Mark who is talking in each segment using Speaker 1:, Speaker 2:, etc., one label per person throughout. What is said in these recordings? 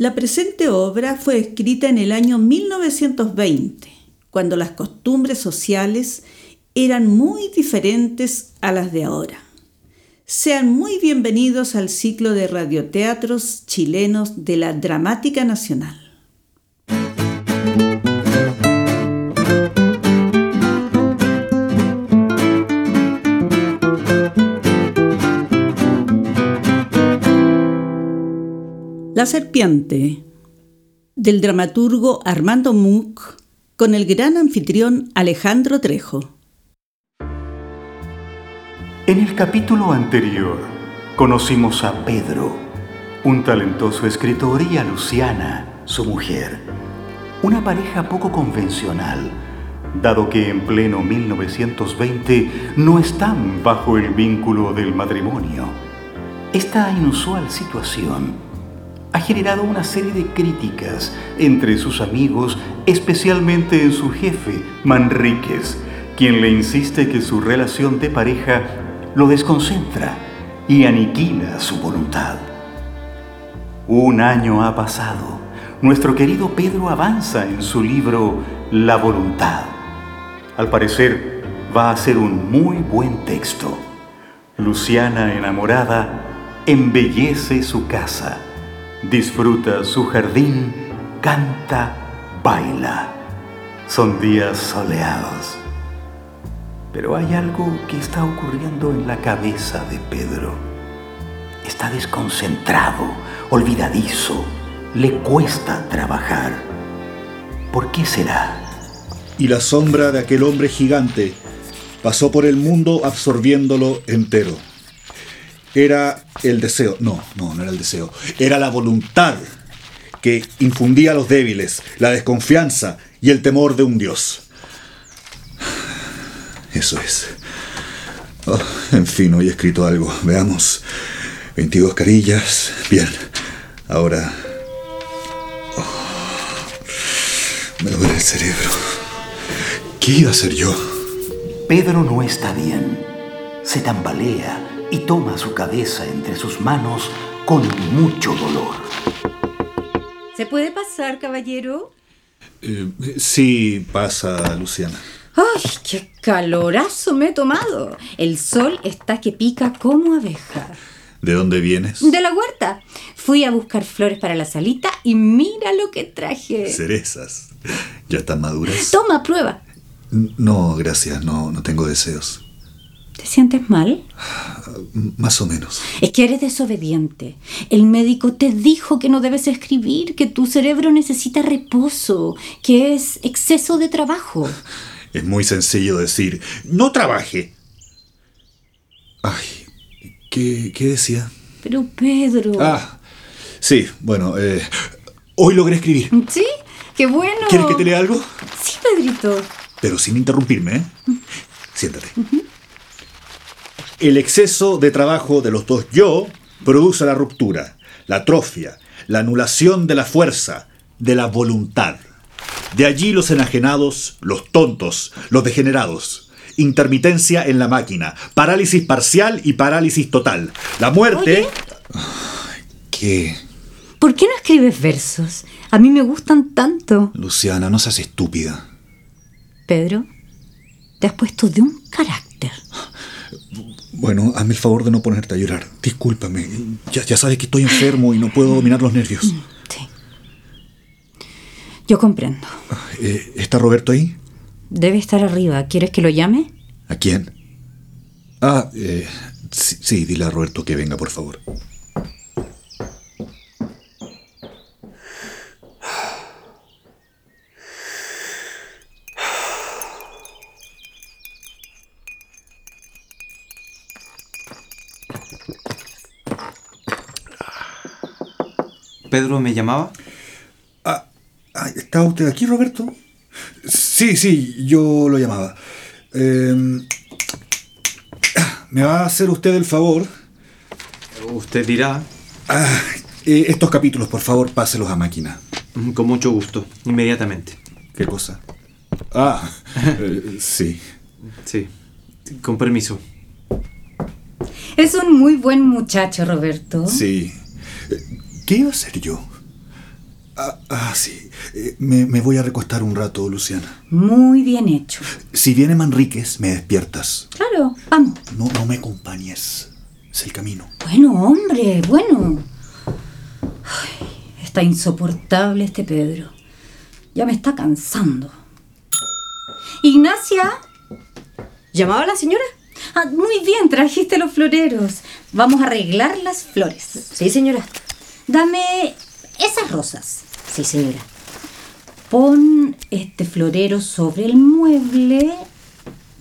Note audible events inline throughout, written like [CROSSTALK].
Speaker 1: La presente obra fue escrita en el año 1920, cuando las costumbres sociales eran muy diferentes a las de ahora. Sean muy bienvenidos al ciclo de radioteatros chilenos de la Dramática Nacional. La serpiente, del dramaturgo Armando Muck, con el gran anfitrión Alejandro Trejo.
Speaker 2: En el capítulo anterior conocimos a Pedro, un talentoso escritor, y a Luciana, su mujer, una pareja poco convencional, dado que en pleno 1920 no están bajo el vínculo del matrimonio. Esta inusual situación ha generado una serie de críticas entre sus amigos, especialmente en su jefe, Manríquez, quien le insiste que su relación de pareja lo desconcentra y aniquila su voluntad. Un año ha pasado. Nuestro querido Pedro avanza en su libro La voluntad. Al parecer, va a ser un muy buen texto. Luciana, enamorada, embellece su casa disfruta su jardín, canta, baila. Son días soleados. Pero hay algo que está ocurriendo en la cabeza de Pedro. Está desconcentrado, olvidadizo, le cuesta trabajar. ¿Por qué será?
Speaker 3: Y la sombra de aquel hombre gigante pasó por el mundo absorbiéndolo entero era el deseo. No, no, no era el deseo. Era la voluntad que infundía a los débiles, la desconfianza y el temor de un Dios. Eso es. Oh, en fin, hoy he escrito algo. Veamos. 22 carillas. Bien. Ahora... Oh, me duele el cerebro. ¿Qué iba a hacer yo?
Speaker 2: Pedro no está bien. Se tambalea y toma su cabeza entre sus manos con mucho dolor.
Speaker 4: ¿Se puede pasar, caballero?
Speaker 3: Eh, sí, pasa, Luciana.
Speaker 4: ¡Ay, qué calorazo me he tomado! El sol está que pica como abeja.
Speaker 3: ¿De dónde vienes?
Speaker 4: De la huerta. Fui a buscar flores para la salita y mira lo que traje.
Speaker 3: Cerezas. ¿Ya están maduras?
Speaker 4: Toma, prueba.
Speaker 3: No, gracias, no, no tengo deseos.
Speaker 4: ¿Te sientes mal?
Speaker 3: Más o menos.
Speaker 4: Es que eres desobediente. El médico te dijo que no debes escribir, que tu cerebro necesita reposo, que es exceso de trabajo.
Speaker 3: Es muy sencillo decir, no trabaje. Ay, ¿qué, decía?
Speaker 4: Pero Pedro...
Speaker 3: Ah, sí, bueno, eh, hoy logré escribir.
Speaker 4: ¿Sí? ¡Qué bueno!
Speaker 3: ¿Quieres que te lea algo?
Speaker 4: Sí, Pedrito.
Speaker 3: Pero sin interrumpirme, ¿eh? Siéntate. El exceso de trabajo de los dos yo produce la ruptura, la atrofia, la anulación de la fuerza, de la voluntad. De allí los enajenados, los tontos, los degenerados. Intermitencia en la máquina, parálisis parcial y parálisis total. La muerte... ¿Qué?
Speaker 4: ¿Por qué no escribes versos? A mí me gustan tanto.
Speaker 3: Luciana, no seas estúpida.
Speaker 4: Pedro, te has puesto de un carácter.
Speaker 3: Bueno, hazme el favor de no ponerte a llorar. Discúlpame. Ya, ya sabes que estoy enfermo y no puedo dominar los nervios. Mm, sí.
Speaker 4: Yo comprendo.
Speaker 3: Eh, ¿Está Roberto ahí?
Speaker 4: Debe estar arriba. ¿Quieres que lo llame?
Speaker 3: ¿A quién? Ah, eh, sí, sí, dile a Roberto que venga, por favor.
Speaker 5: ¿Pedro me llamaba?
Speaker 3: Ah, ah, ¿Está usted aquí, Roberto? Sí, sí, yo lo llamaba. Em, ¿Me va a hacer usted el favor?
Speaker 5: Usted dirá.
Speaker 3: Ah, eh, estos capítulos, por favor, páselos a máquina.
Speaker 5: Mm, con mucho gusto, inmediatamente.
Speaker 3: ¿Qué cosa? Ah, [LAUGHS] eh, sí.
Speaker 5: Sí, con permiso.
Speaker 4: Es un muy buen muchacho, Roberto.
Speaker 3: Sí. ¿Qué iba a hacer yo? Ah, ah, sí. Eh, me, me voy a recostar un rato, Luciana.
Speaker 4: Muy bien hecho.
Speaker 3: Si viene Manríquez, me despiertas.
Speaker 4: Claro, vamos.
Speaker 3: No, no me acompañes. Es el camino.
Speaker 4: Bueno, hombre, bueno. Ay, está insoportable este Pedro. Ya me está cansando. Ignacia.
Speaker 6: ¿Llamaba la señora?
Speaker 4: Ah, muy bien, trajiste los floreros. Vamos a arreglar las flores.
Speaker 6: Sí, señora.
Speaker 4: Dame esas rosas.
Speaker 6: Sí, señora.
Speaker 4: Pon este florero sobre el mueble.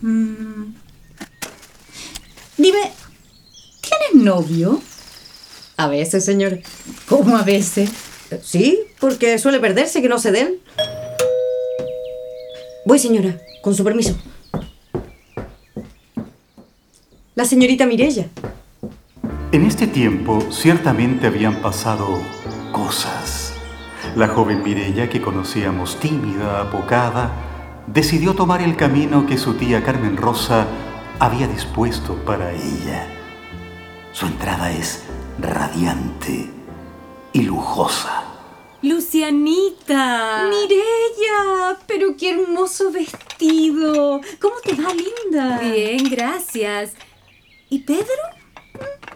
Speaker 4: Mm. Dime, ¿tienes novio?
Speaker 6: A veces, señora.
Speaker 4: ¿Cómo a veces?
Speaker 6: Sí, porque suele perderse que no se den. Voy, señora, con su permiso. La señorita Mirella.
Speaker 2: En este tiempo ciertamente habían pasado cosas. La joven Mirella, que conocíamos tímida, apocada, decidió tomar el camino que su tía Carmen Rosa había dispuesto para ella. Su entrada es radiante y lujosa.
Speaker 7: Lucianita.
Speaker 4: Mirella, pero qué hermoso vestido. ¿Cómo te va, linda?
Speaker 7: Bien, gracias. ¿Y Pedro?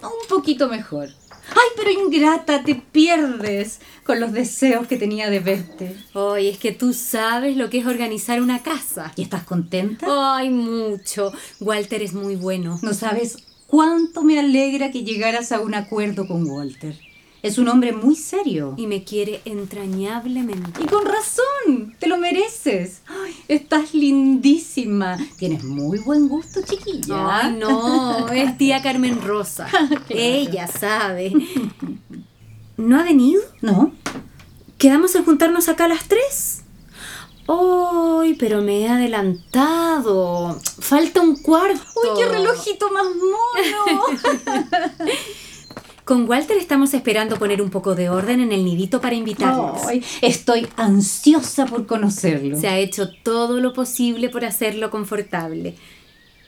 Speaker 4: Un poquito mejor. Ay, pero ingrata, te pierdes con los deseos que tenía de verte.
Speaker 7: Hoy es que tú sabes lo que es organizar una casa.
Speaker 4: ¿Y estás contenta?
Speaker 7: Ay, mucho. Walter es muy bueno.
Speaker 4: No sabes cuánto me alegra que llegaras a un acuerdo con Walter. Es un hombre muy serio.
Speaker 7: Y me quiere entrañablemente.
Speaker 4: Y con razón, te lo mereces. Ay, estás lindísima. Tienes muy buen gusto, chiquilla.
Speaker 7: Ay, no, es tía Carmen Rosa. [LAUGHS] Ella sabe. ¿No ha venido?
Speaker 4: ¿No?
Speaker 7: ¿Quedamos en juntarnos acá a las tres? ¡Ay, pero me he adelantado! Falta un cuarto.
Speaker 4: ¡Uy, qué relojito más mono! [LAUGHS]
Speaker 7: Con Walter estamos esperando poner un poco de orden en el nidito para invitarlos.
Speaker 4: Ay, estoy ansiosa por conocerlo.
Speaker 7: Se ha hecho todo lo posible por hacerlo confortable.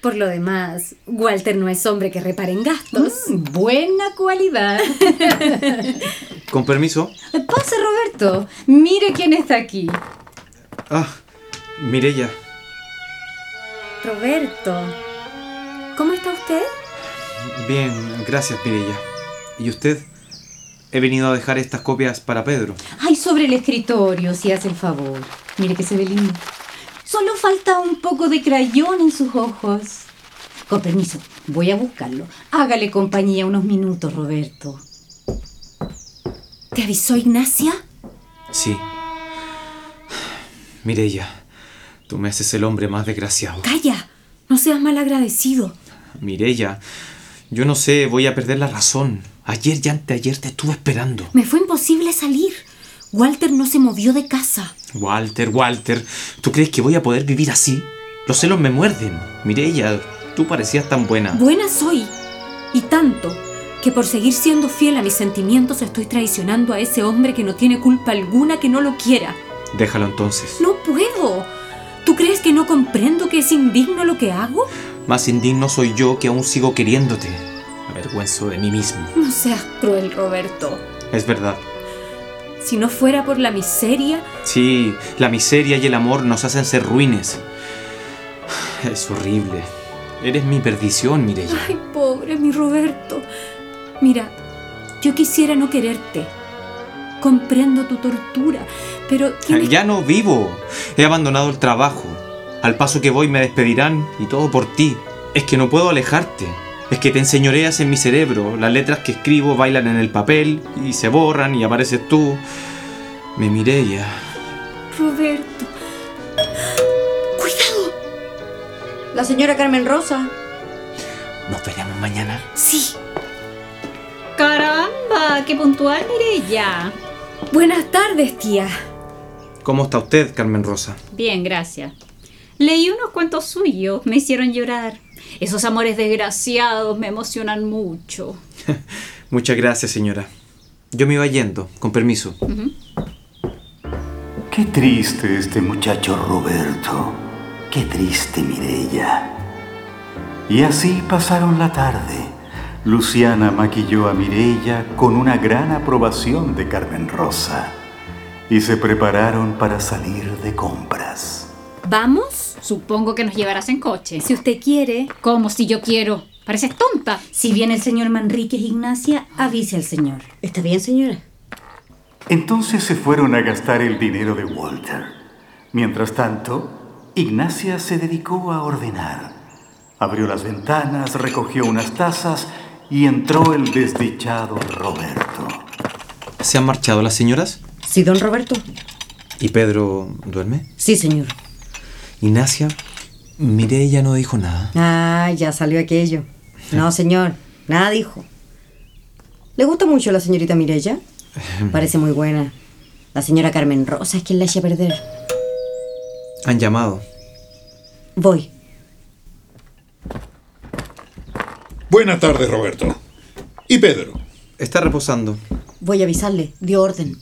Speaker 7: Por lo demás, Walter no es hombre que repare en gastos.
Speaker 4: Mm, buena cualidad. [LAUGHS]
Speaker 5: Con permiso.
Speaker 4: Pase, Roberto. Mire quién está aquí.
Speaker 5: Ah, Mirella.
Speaker 7: Roberto, ¿cómo está usted?
Speaker 5: Bien, gracias, Mirella. ¿Y usted? He venido a dejar estas copias para Pedro.
Speaker 4: Ay, sobre el escritorio, si hace el favor. Mire que se ve lindo. Solo falta un poco de crayón en sus ojos. Con permiso, voy a buscarlo. Hágale compañía unos minutos, Roberto.
Speaker 7: ¿Te avisó Ignacia?
Speaker 5: Sí. Mirella, tú me haces el hombre más desgraciado.
Speaker 7: Calla, no seas mal agradecido.
Speaker 5: Mirella, yo no sé, voy a perder la razón. Ayer y anteayer te estuve esperando.
Speaker 7: Me fue imposible salir. Walter no se movió de casa.
Speaker 5: Walter, Walter, ¿tú crees que voy a poder vivir así? Los celos me muerden. Mirella, tú parecías tan buena.
Speaker 7: Buena soy. Y tanto que por seguir siendo fiel a mis sentimientos estoy traicionando a ese hombre que no tiene culpa alguna que no lo quiera.
Speaker 5: Déjalo entonces.
Speaker 7: No puedo. ¿Tú crees que no comprendo que es indigno lo que hago?
Speaker 5: Más indigno soy yo que aún sigo queriéndote. Avergüenzo de mí mismo.
Speaker 7: No seas cruel, Roberto.
Speaker 5: Es verdad.
Speaker 7: Si no fuera por la miseria,
Speaker 5: Sí, la miseria y el amor nos hacen ser ruines. Es horrible. Eres mi perdición, Mirella.
Speaker 7: Ay, pobre mi Roberto. Mira, yo quisiera no quererte. Comprendo tu tortura, pero tienes...
Speaker 5: Ya no vivo. He abandonado el trabajo. Al paso que voy me despedirán y todo por ti. Es que no puedo alejarte. Que te enseñoreas en mi cerebro. Las letras que escribo bailan en el papel y se borran y apareces tú. Me miré ya.
Speaker 7: Roberto. ¡Cuidado!
Speaker 6: La señora Carmen Rosa.
Speaker 5: Nos veremos mañana.
Speaker 7: Sí.
Speaker 4: ¡Caramba! ¡Qué puntual, Mirella!
Speaker 7: Buenas tardes, tía.
Speaker 5: ¿Cómo está usted, Carmen Rosa?
Speaker 8: Bien, gracias. Leí unos cuentos suyos, me hicieron llorar. Esos amores desgraciados me emocionan mucho. [LAUGHS]
Speaker 5: Muchas gracias, señora. Yo me iba yendo, con permiso.
Speaker 2: Qué triste este muchacho Roberto. Qué triste Mirella. Y así pasaron la tarde. Luciana maquilló a Mirella con una gran aprobación de Carmen Rosa. y se prepararon para salir de compras.
Speaker 7: ¿Vamos?
Speaker 8: Supongo que nos llevarás en coche.
Speaker 7: Si usted quiere.
Speaker 8: Como si yo quiero. Pareces tonta.
Speaker 4: Si viene el señor Manríquez, Ignacia, avise al señor.
Speaker 6: ¿Está bien, señora?
Speaker 2: Entonces se fueron a gastar el dinero de Walter. Mientras tanto, Ignacia se dedicó a ordenar. Abrió las ventanas, recogió unas tazas y entró el desdichado Roberto.
Speaker 5: ¿Se han marchado las señoras?
Speaker 6: Sí, don Roberto.
Speaker 5: ¿Y Pedro duerme?
Speaker 6: Sí, señor.
Speaker 5: Ignacia, Mireya no dijo nada.
Speaker 6: Ah, ya salió aquello. No, señor, nada dijo. ¿Le gusta mucho la señorita Mirella? Parece muy buena. La señora Carmen Rosa es quien la echa a perder.
Speaker 5: Han llamado.
Speaker 6: Voy.
Speaker 9: Buenas tardes, Roberto. ¿Y Pedro?
Speaker 5: Está reposando.
Speaker 6: Voy a avisarle. Dio orden.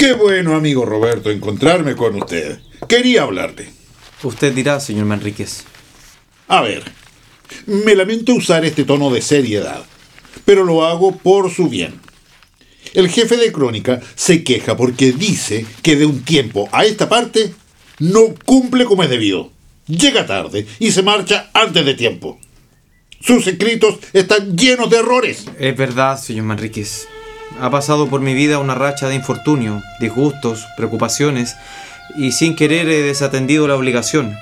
Speaker 9: Qué bueno, amigo Roberto, encontrarme con usted. Quería hablarte.
Speaker 5: Usted dirá, señor Manríquez.
Speaker 9: A ver, me lamento usar este tono de seriedad, pero lo hago por su bien. El jefe de crónica se queja porque dice que de un tiempo a esta parte no cumple como es debido. Llega tarde y se marcha antes de tiempo. Sus escritos están llenos de errores.
Speaker 5: Es verdad, señor Manríquez. Ha pasado por mi vida una racha de infortunio, disgustos, preocupaciones, y sin querer he desatendido la obligación.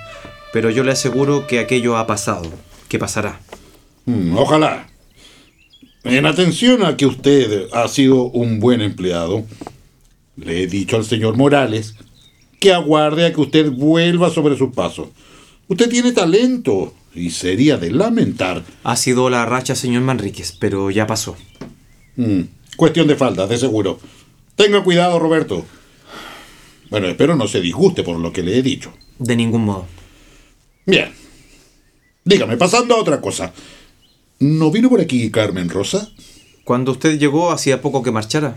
Speaker 5: Pero yo le aseguro que aquello ha pasado, que pasará.
Speaker 9: Mm, Ojalá. En atención a que usted ha sido un buen empleado, le he dicho al señor Morales que aguarde a que usted vuelva sobre sus pasos. Usted tiene talento y sería de lamentar.
Speaker 5: Ha sido la racha, señor Manríquez, pero ya pasó.
Speaker 9: Mm, cuestión de falda, de seguro. Tenga cuidado, Roberto. Bueno, espero no se disguste por lo que le he dicho.
Speaker 5: De ningún modo.
Speaker 9: Bien. Dígame, pasando a otra cosa. ¿No vino por aquí Carmen Rosa?
Speaker 5: Cuando usted llegó hacía poco que marchara.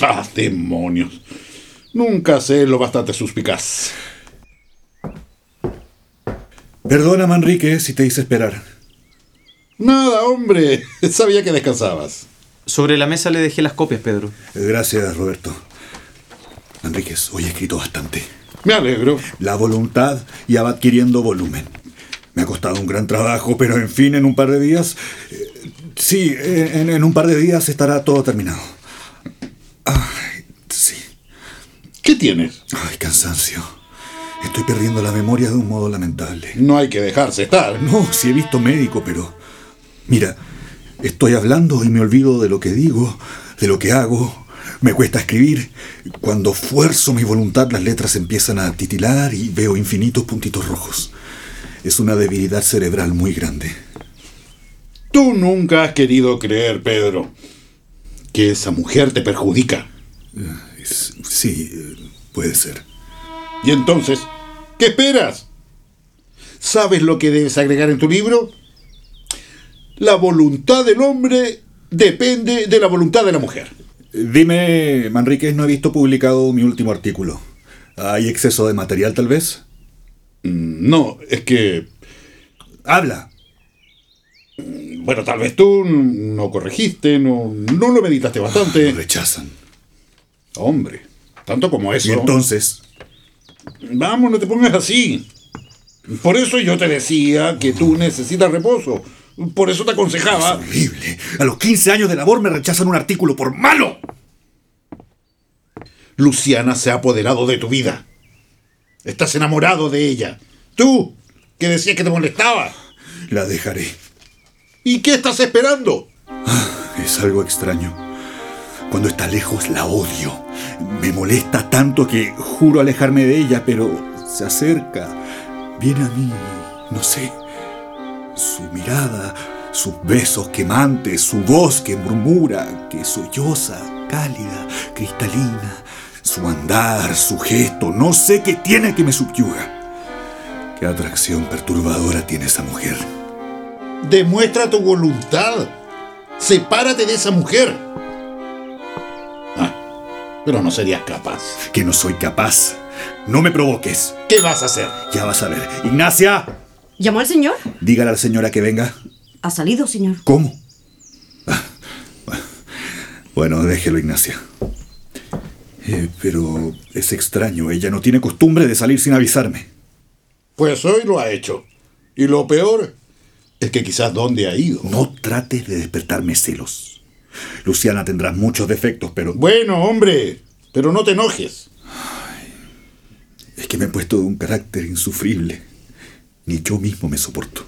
Speaker 9: Ah, demonios. Nunca sé lo bastante suspicaz.
Speaker 3: Perdona, Manrique, si te hice esperar.
Speaker 9: Nada, hombre. [LAUGHS] Sabía que descansabas.
Speaker 5: Sobre la mesa le dejé las copias, Pedro.
Speaker 3: Gracias, Roberto. Manríquez, hoy he escrito bastante.
Speaker 9: Me alegro.
Speaker 3: La voluntad ya va adquiriendo volumen. Me ha costado un gran trabajo, pero en fin, en un par de días... eh, sí, en, en un par de días estará todo terminado. Ay, sí.
Speaker 9: ¿Qué tienes?
Speaker 3: Ay, cansancio. Estoy perdiendo la memoria de un modo lamentable.
Speaker 9: No hay que dejarse estar.
Speaker 3: No, sí he visto médico, pero... Mira, estoy hablando y me olvido de lo que digo, de lo que hago. Me cuesta escribir. Cuando fuerzo mi voluntad, las letras empiezan a titilar y veo infinitos puntitos rojos. Es una debilidad cerebral muy grande.
Speaker 9: Tú nunca has querido creer, Pedro, que esa mujer te perjudica.
Speaker 3: Es- sí, eh, puede ser.
Speaker 9: Y entonces, ¿qué esperas? ¿Sabes lo que debes agregar en tu libro? La voluntad del hombre depende de la voluntad de la mujer.
Speaker 3: Dime, Manríquez, no he visto publicado mi último artículo. ¿Hay exceso de material, tal vez?
Speaker 9: Mm, No, es que,
Speaker 3: Habla.
Speaker 9: bueno, tal vez tú no corregiste, no, no lo meditaste
Speaker 3: Me
Speaker 9: bastante.
Speaker 3: rechazan.
Speaker 9: Hombre, tanto como eso.
Speaker 3: Y entonces,
Speaker 9: Vamos, no te pongas así. Por eso yo te decía que tú necesitas reposo. Por eso te aconsejaba.
Speaker 3: horrible. A los 15 años de labor me rechazan un artículo por malo.
Speaker 9: Luciana se ha apoderado de tu vida. Estás enamorado de ella. Tú, que decías que te molestaba.
Speaker 3: La dejaré.
Speaker 9: ¿Y qué estás esperando?
Speaker 3: Es algo extraño. Cuando está lejos la odio. Me molesta tanto que juro alejarme de ella, pero se acerca. Viene a mí, no sé. Su mirada, sus besos quemantes, su voz que murmura, que solloza, cálida, cristalina, su andar, su gesto, no sé qué tiene que me subyuga. Qué atracción perturbadora tiene esa mujer.
Speaker 9: Demuestra tu voluntad. Sepárate de esa mujer. Ah, pero no serías capaz.
Speaker 3: Que no soy capaz. No me provoques.
Speaker 9: ¿Qué vas a hacer?
Speaker 3: Ya vas a ver. Ignacia,
Speaker 6: ¿Llamó al señor?
Speaker 3: dígale a la señora que venga.
Speaker 6: Ha salido, señor.
Speaker 3: ¿Cómo? Bueno, déjelo, Ignacia. Eh, pero es extraño, ella no tiene costumbre de salir sin avisarme.
Speaker 9: Pues hoy lo ha hecho. Y lo peor es que quizás dónde ha ido.
Speaker 3: No trates de despertarme celos. Luciana tendrá muchos defectos, pero...
Speaker 9: Bueno, hombre, pero no te enojes.
Speaker 3: Es que me he puesto de un carácter insufrible. Ni yo mismo me soporto.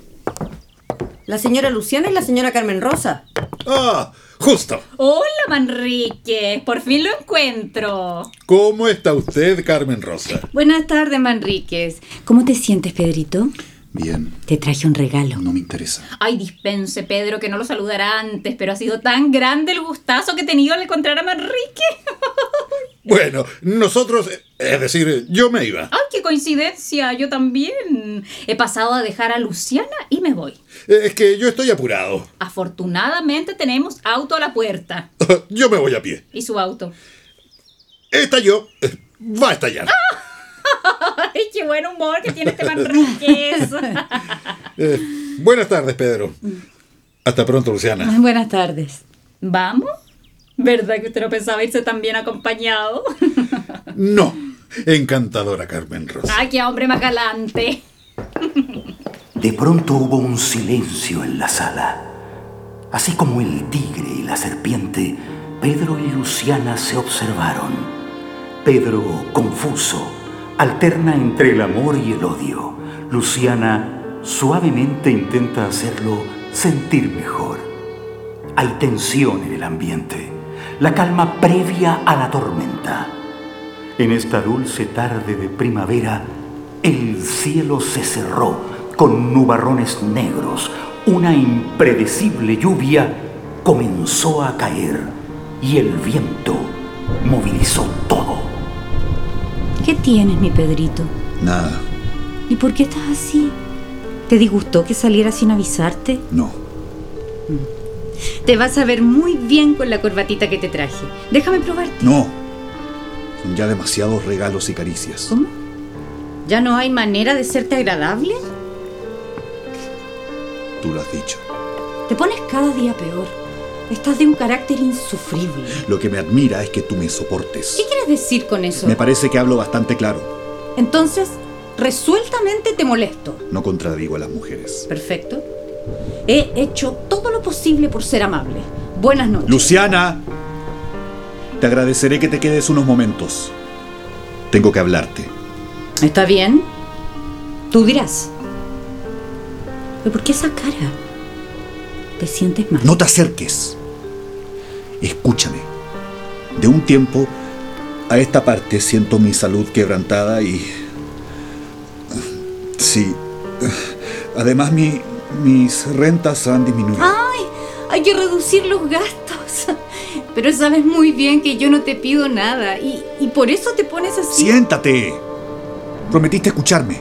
Speaker 6: La señora Luciana y la señora Carmen Rosa.
Speaker 9: Ah, justo.
Speaker 8: Hola, Manrique. Por fin lo encuentro.
Speaker 9: ¿Cómo está usted, Carmen Rosa?
Speaker 4: Buenas tardes, Manríquez. ¿Cómo te sientes, Pedrito?
Speaker 3: Bien,
Speaker 4: Te traje un regalo.
Speaker 3: no me interesa.
Speaker 8: Ay, dispense, Pedro, que no lo saludara antes, pero ha sido tan grande el gustazo que he tenido al encontrar a Manrique. [LAUGHS]
Speaker 9: Bueno, nosotros, es decir, yo me iba.
Speaker 8: Ay, qué coincidencia, yo también. He pasado a dejar a Luciana y me voy.
Speaker 9: Es que yo estoy apurado.
Speaker 8: Afortunadamente tenemos auto a la puerta. [LAUGHS]
Speaker 9: Yo me voy a pie.
Speaker 8: ¿Y su auto?
Speaker 9: Estalló. Va a estallar.
Speaker 8: Qué buen humor que tiene este Manríquez. [LAUGHS]
Speaker 9: Eh, buenas tardes, Pedro. Hasta pronto, Luciana.
Speaker 4: Buenas tardes.
Speaker 8: ¿Vamos? ¿Verdad que usted no pensaba irse tan bien acompañado? [LAUGHS]
Speaker 9: No. Encantadora, Carmen Rosa.
Speaker 8: Ay, qué hombre más galante.
Speaker 2: De pronto hubo un silencio en la sala. Así como el tigre y la serpiente, Pedro y Luciana se observaron. Pedro, confuso, alterna entre el amor y el odio. Luciana suavemente intenta hacerlo sentir mejor. Hay tensión en el ambiente, la calma previa a la tormenta. En esta dulce tarde de primavera, el cielo se cerró con nubarrones negros. Una impredecible lluvia comenzó a caer y el viento movilizó todo.
Speaker 4: ¿Qué tienes, mi Pedrito?
Speaker 3: Nada,
Speaker 4: ¿Y por qué estás así? ¿Te disgustó que saliera sin avisarte?
Speaker 3: no.
Speaker 4: Te vas a ver muy bien con la corbatita que te traje. Déjame probarte.
Speaker 3: No. Son ya demasiados regalos y caricias.
Speaker 4: ¿Cómo? ¿Ya no hay manera de serte agradable?
Speaker 3: Tú lo has dicho.
Speaker 4: Te pones cada día peor. Estás de un carácter insufrible.
Speaker 3: Lo que me admira es que tú me soportes.
Speaker 4: ¿Qué quieres decir con eso?
Speaker 3: Me parece que hablo bastante claro.
Speaker 4: Entonces, resueltamente te molesto.
Speaker 3: No contradigo a las mujeres.
Speaker 4: Perfecto. He hecho todo lo posible por ser amable. Buenas noches.
Speaker 3: Luciana, te agradeceré que te quedes unos momentos. Tengo que hablarte.
Speaker 4: ¿Está bien? Tú dirás. ¿Pero por qué esa cara? ¿Te sientes mal?
Speaker 3: No te acerques. Escúchame. De un tiempo a esta parte siento mi salud quebrantada y... Sí. Además mi- mis rentas han disminuido.
Speaker 4: ¡Ay! Hay que reducir los gastos. Pero sabes muy bien que yo no te pido nada y, y por eso te pones así.
Speaker 3: Siéntate. Prometiste escucharme.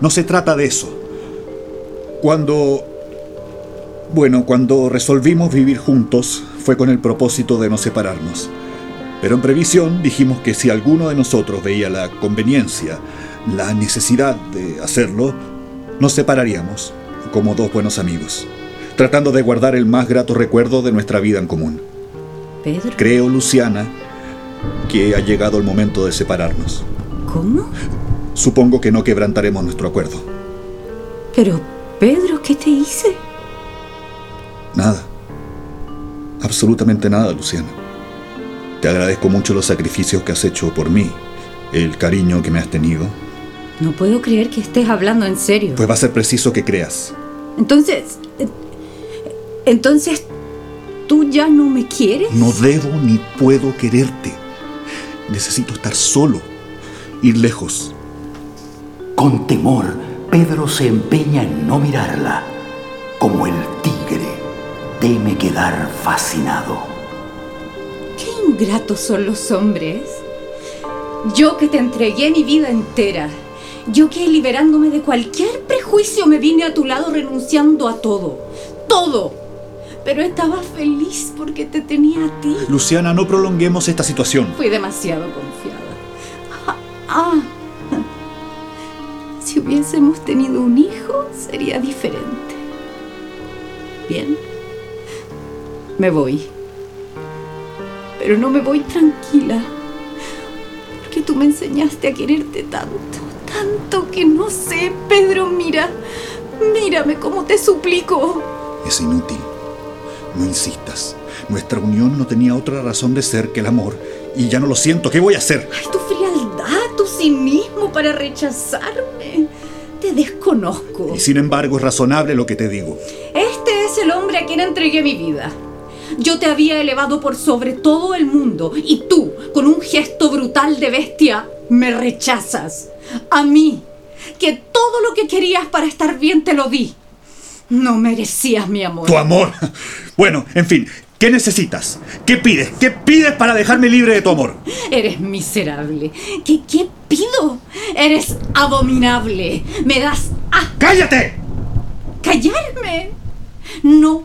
Speaker 3: No se trata de eso. Cuando... Bueno, cuando resolvimos vivir juntos fue con el propósito de no separarnos. Pero en previsión dijimos que si alguno de nosotros veía la conveniencia, la necesidad de hacerlo, nos separaríamos como dos buenos amigos, tratando de guardar el más grato recuerdo de nuestra vida en común.
Speaker 4: Pedro,
Speaker 3: Creo, Luciana, que ha llegado el momento de separarnos.
Speaker 4: ¿cómo?
Speaker 3: Supongo que no quebrantaremos nuestro acuerdo.
Speaker 4: Pero, Pedro, ¿qué te hice?
Speaker 3: Nada. Absolutamente nada, Luciana. Te agradezco mucho los sacrificios que has hecho por mí, el cariño que me has tenido.
Speaker 4: No puedo creer que estés hablando en serio.
Speaker 3: Pues va a ser preciso que creas.
Speaker 4: Entonces, eh, entonces, ¿tú ya no me quieres?
Speaker 3: No debo ni puedo quererte. Necesito estar solo, ir lejos.
Speaker 2: Con temor, Pedro se empeña en no mirarla. Como el tigre, teme quedar fascinado.
Speaker 4: Qué ingratos son los hombres. Yo que te entregué mi vida entera. Yo que liberándome de cualquier prejuicio me vine a tu lado renunciando a todo. Todo. Pero estaba feliz porque te tenía a ti.
Speaker 3: Luciana, no prolonguemos esta situación.
Speaker 4: Fui demasiado confiada. Ah, ah. Si hubiésemos tenido un hijo, sería diferente. Bien. Me voy. Pero no me voy tranquila.
Speaker 10: me enseñaste a quererte tanto, tanto que no sé, Pedro, mira, mírame como te suplico.
Speaker 3: Es inútil. No insistas. Nuestra unión no tenía otra razón de ser que el amor. Y ya no lo siento. ¿Qué voy a hacer?
Speaker 4: Ay, tu frialdad, tu cinismo para rechazarme. Te desconozco.
Speaker 3: Y sin embargo es razonable lo que te digo.
Speaker 4: Este es el hombre a quien entregué mi vida. Yo te había elevado por sobre todo el mundo y tú, con un gesto brutal de bestia, me rechazas. A mí, que todo lo que querías para estar bien te lo di. No merecías mi amor.
Speaker 3: Tu amor. [LAUGHS] Bueno, en fin, ¿qué necesitas? ¿Qué pides? ¿Qué pides para dejarme libre de tu amor?
Speaker 4: Eres miserable. ¿Qué, qué pido? Eres abominable. Me das
Speaker 3: ¡Cállate!
Speaker 4: callarme. No.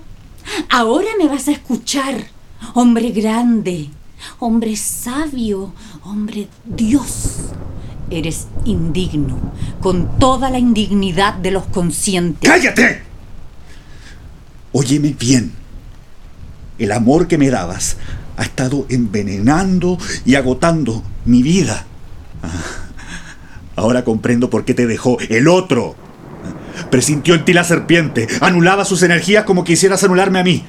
Speaker 4: Ahora me vas a escuchar. Hombre grande, hombre sabio, hombre Dios. Eres indigno, con toda la indignidad de los conscientes.
Speaker 3: ¡Cállate! Óyeme bien. El amor que me dabas ha estado envenenando y agotando mi vida. Ah, Ahora comprendo por qué te dejó el otro. Presintió en ti la serpiente, anulaba sus energías como quisieras anularme a mí.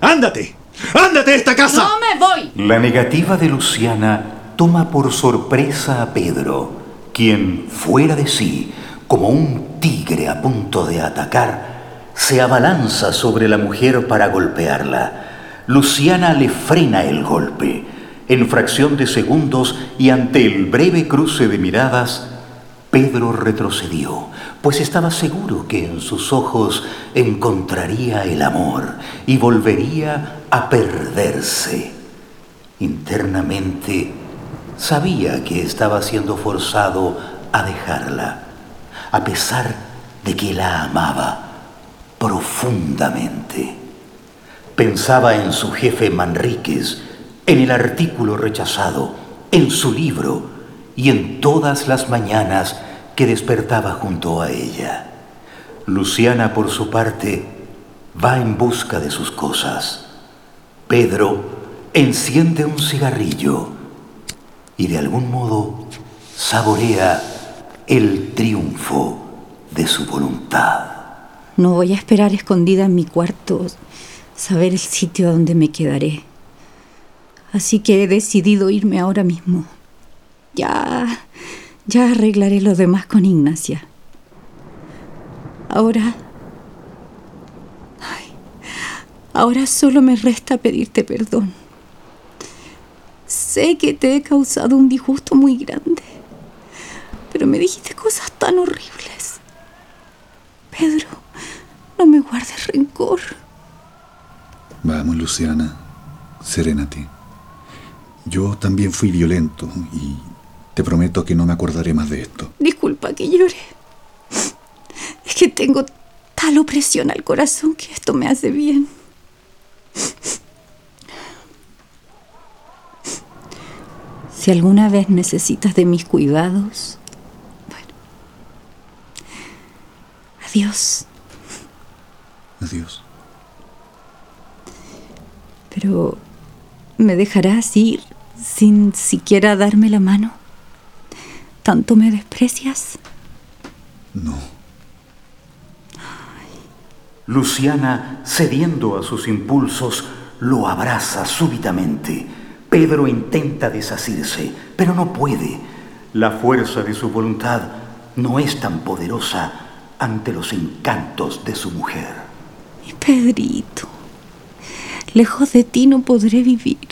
Speaker 3: ¡Ándate! ¡Ándate de esta casa!
Speaker 4: ¡No me voy!
Speaker 2: La negativa de Luciana toma por sorpresa a Pedro, quien, fuera de sí, como un tigre a punto de atacar, se abalanza sobre la mujer para golpearla. Luciana le frena el golpe. En fracción de segundos y ante el breve cruce de miradas, Pedro retrocedió, pues estaba seguro que en sus ojos encontraría el amor y volvería a perderse. Internamente sabía que estaba siendo forzado a dejarla, a pesar de que la amaba profundamente. Pensaba en su jefe Manríquez, en el artículo rechazado, en su libro y en todas las mañanas que despertaba junto a ella. Luciana, por su parte, va en busca de sus cosas. Pedro enciende un cigarrillo y de algún modo saborea el triunfo de su voluntad.
Speaker 4: No voy a esperar escondida en mi cuarto saber el sitio donde me quedaré. Así que he decidido irme ahora mismo. Ya, ya arreglaré lo demás con Ignacia. Ahora... ay, ahora solo me resta pedirte perdón. Sé que te he causado un disgusto muy grande, pero me dijiste cosas tan horribles. Pedro, no me guardes rencor.
Speaker 3: Vamos, Luciana, serénate. Yo también fui violento y te prometo que no me acordaré más de esto.
Speaker 4: Disculpa que llore. Es que tengo tal opresión al corazón que esto me hace bien. Si alguna vez necesitas de mis cuidados, bueno. Adiós.
Speaker 3: Adiós.
Speaker 4: Pero ¿me dejarás ir sin siquiera darme la mano? ¿Tanto me desprecias?
Speaker 3: No.
Speaker 2: Luciana, cediendo a sus impulsos, lo abraza súbitamente. Pedro intenta desasirse, pero no puede. La fuerza de su voluntad no es tan poderosa ante los encantos de su mujer.
Speaker 4: Mi Pedrito, lejos de ti no podré vivir.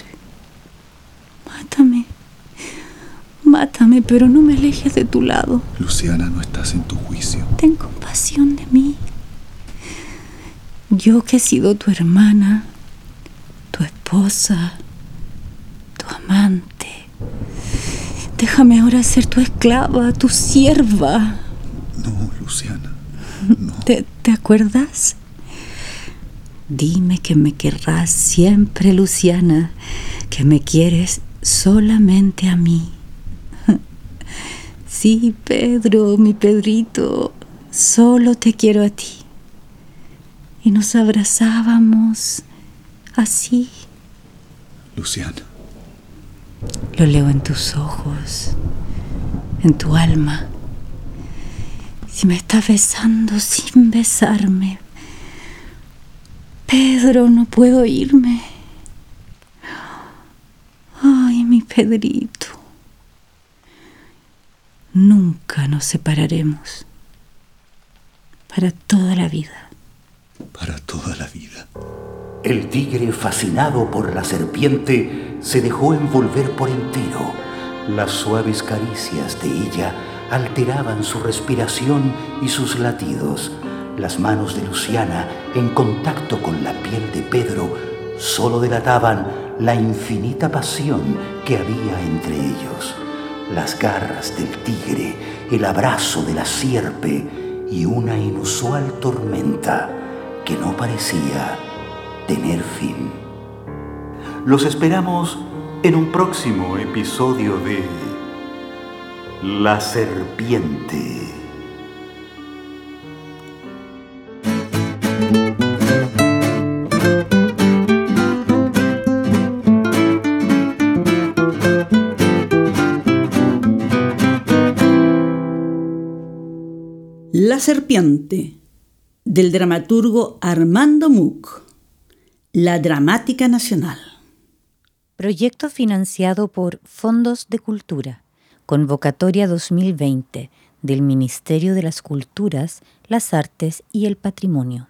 Speaker 4: Pero no me alejes de tu lado.
Speaker 3: Luciana, no estás en tu juicio.
Speaker 4: Ten compasión de mí. Yo que he sido tu hermana, tu esposa, tu amante. Déjame ahora ser tu esclava, tu sierva.
Speaker 3: No, Luciana. No.
Speaker 4: ¿Te, te acuerdas? Dime que me querrás siempre, Luciana, que me quieres solamente a mí. Sí, Pedro, mi Pedrito, solo te quiero a ti. Y nos abrazábamos así.
Speaker 3: Luciana.
Speaker 4: Lo leo en tus ojos. en tu alma. Si me estás besando sin besarme. Pedro, no puedo irme. Ay, mi Pedrito. Nunca nos separaremos. Para toda la vida.
Speaker 3: Para toda la vida.
Speaker 2: El tigre, fascinado por la serpiente, se dejó envolver por entero. Las suaves caricias de ella alteraban su respiración y sus latidos. Las manos de Luciana, en contacto con la piel de Pedro, solo delataban la infinita pasión que había entre ellos. Las garras del tigre, el abrazo de la sierpe y una inusual tormenta que no parecía tener fin. Los esperamos en un próximo episodio de La Serpiente.
Speaker 1: Serpiente, del dramaturgo Armando Muck. La Dramática Nacional.
Speaker 4: Proyecto financiado por Fondos de Cultura. Convocatoria 2020 del Ministerio de las Culturas, las Artes y el Patrimonio.